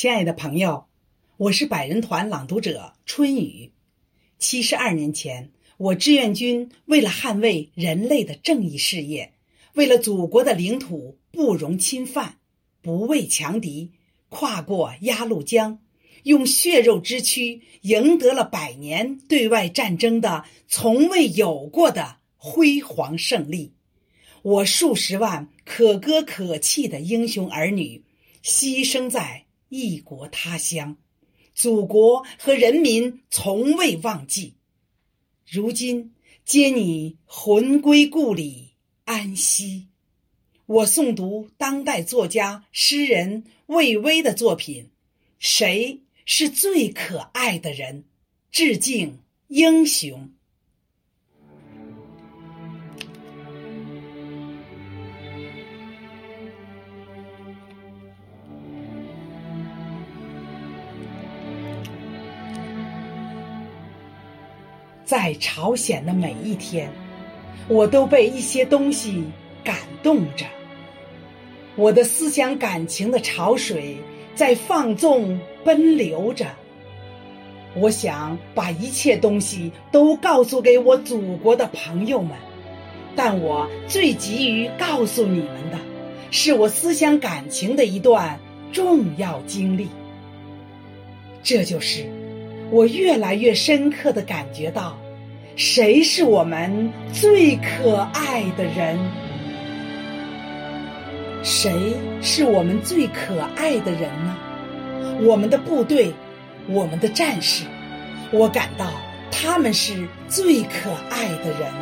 亲爱的朋友，我是百人团朗读者春雨。七十二年前，我志愿军为了捍卫人类的正义事业，为了祖国的领土不容侵犯，不畏强敌，跨过鸭绿江，用血肉之躯赢得了百年对外战争的从未有过的辉煌胜利。我数十万可歌可泣的英雄儿女，牺牲在。异国他乡，祖国和人民从未忘记。如今接你魂归故里，安息。我诵读当代作家诗人魏巍的作品《谁是最可爱的人》，致敬英雄。在朝鲜的每一天，我都被一些东西感动着。我的思想感情的潮水在放纵奔流着。我想把一切东西都告诉给我祖国的朋友们，但我最急于告诉你们的，是我思想感情的一段重要经历。这就是。我越来越深刻的感觉到，谁是我们最可爱的人？谁是我们最可爱的人呢？我们的部队，我们的战士，我感到他们是最可爱的人。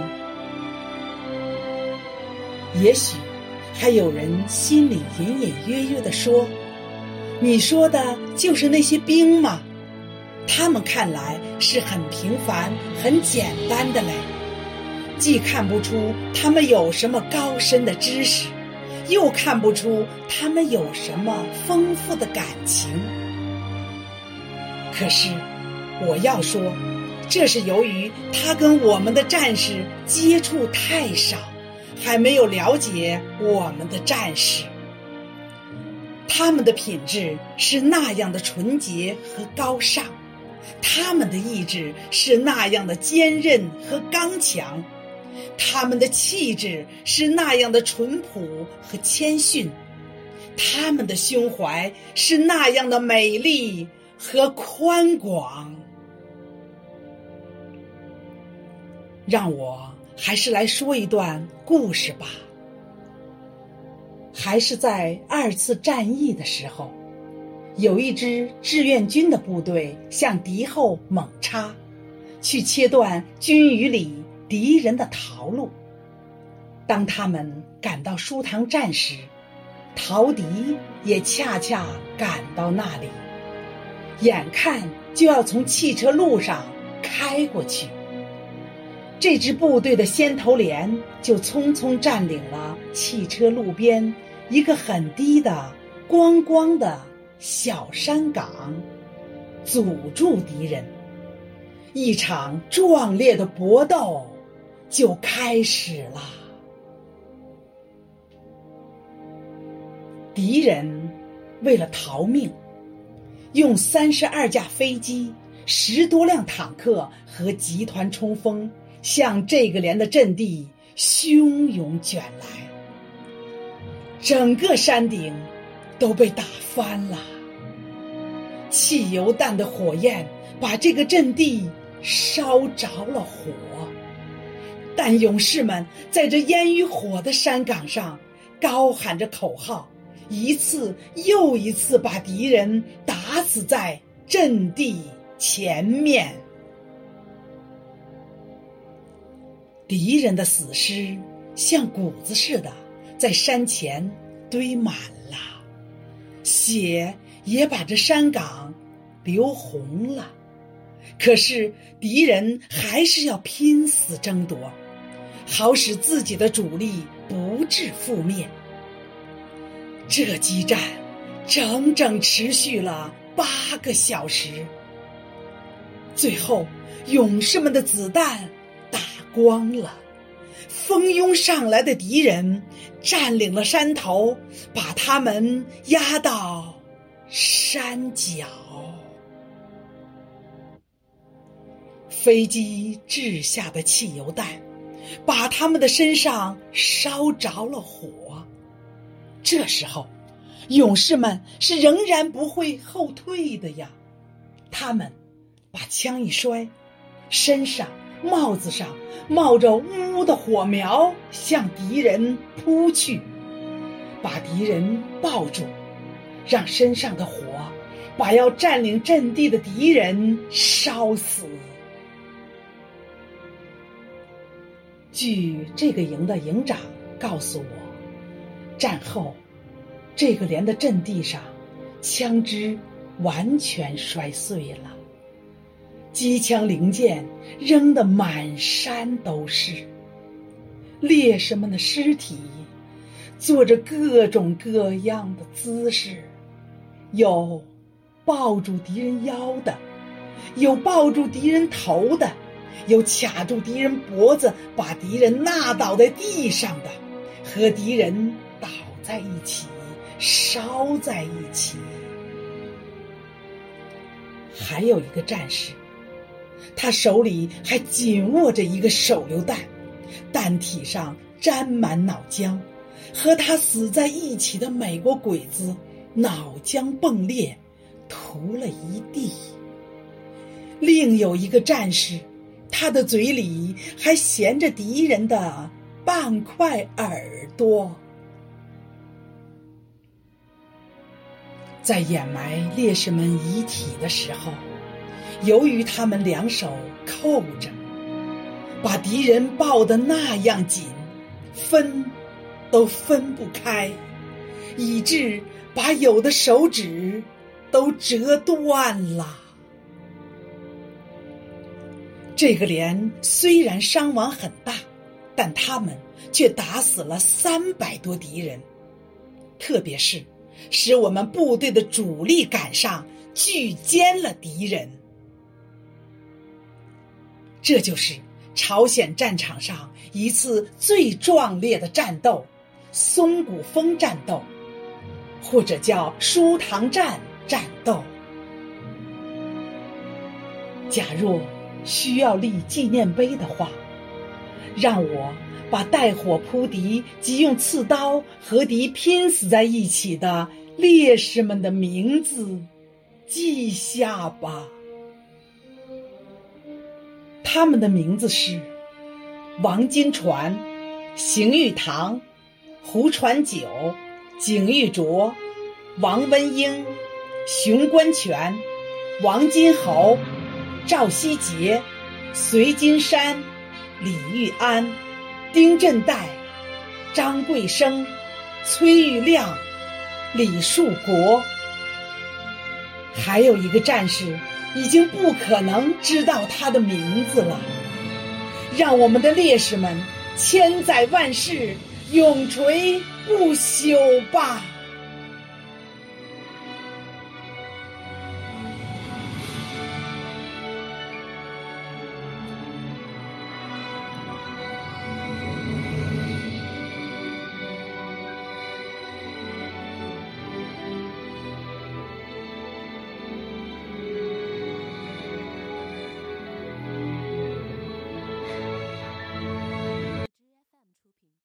也许还有人心里隐隐约约的说：“你说的就是那些兵吗？”他们看来是很平凡、很简单的嘞，既看不出他们有什么高深的知识，又看不出他们有什么丰富的感情。可是，我要说，这是由于他跟我们的战士接触太少，还没有了解我们的战士。他们的品质是那样的纯洁和高尚。他们的意志是那样的坚韧和刚强，他们的气质是那样的淳朴和谦逊，他们的胸怀是那样的美丽和宽广。让我还是来说一段故事吧，还是在二次战役的时候。有一支志愿军的部队向敌后猛插，去切断军旅里敌人的逃路。当他们赶到舒塘站时，陶敌也恰恰赶到那里，眼看就要从汽车路上开过去。这支部队的先头连就匆匆占领了汽车路边一个很低的、光光的。小山岗，阻住敌人，一场壮烈的搏斗就开始了。敌人为了逃命，用三十二架飞机、十多辆坦克和集团冲锋，向这个连的阵地汹涌卷来，整个山顶。都被打翻了，汽油弹的火焰把这个阵地烧着了火，但勇士们在这烟与火的山岗上高喊着口号，一次又一次把敌人打死在阵地前面。敌人的死尸像谷子似的在山前堆满了。血也把这山岗流红了，可是敌人还是要拼死争夺，好使自己的主力不致覆灭。这激战整整持续了八个小时，最后勇士们的子弹打光了。蜂拥上来的敌人占领了山头，把他们压到山脚。飞机掷下的汽油弹，把他们的身上烧着了火。这时候，勇士们是仍然不会后退的呀。他们把枪一摔，身上、帽子上冒着呜呜的火苗，向敌人扑去，把敌人抱住，让身上的火把要占领阵地的敌人烧死。据这个营的营长告诉我，战后这个连的阵地上枪支完全摔碎了，机枪零件扔得满山都是，烈士们的尸体做着各种各样的姿势，有抱住敌人腰的，有抱住敌人头的。有卡住敌人脖子，把敌人纳倒在地上的，和敌人倒在一起，烧在一起。还有一个战士，他手里还紧握着一个手榴弹，弹体上沾满脑浆，和他死在一起的美国鬼子脑浆迸裂，涂了一地。另有一个战士。他的嘴里还衔着敌人的半块耳朵，在掩埋烈士们遗体的时候，由于他们两手扣着，把敌人抱得那样紧，分都分不开，以致把有的手指都折断了。这个连虽然伤亡很大，但他们却打死了三百多敌人，特别是使我们部队的主力赶上，拒歼了敌人。这就是朝鲜战场上一次最壮烈的战斗——松骨峰战斗，或者叫舒塘站战斗。假若。需要立纪念碑的话，让我把带火扑敌及用刺刀和敌拼死在一起的烈士们的名字记下吧。他们的名字是：王金传、邢玉堂、胡传九、景玉卓、王文英、熊关全、王金侯。赵希杰、隋金山、李玉安、丁振岱、张贵生、崔玉亮、李树国，还有一个战士，已经不可能知道他的名字了。让我们的烈士们千载万世永垂不朽吧！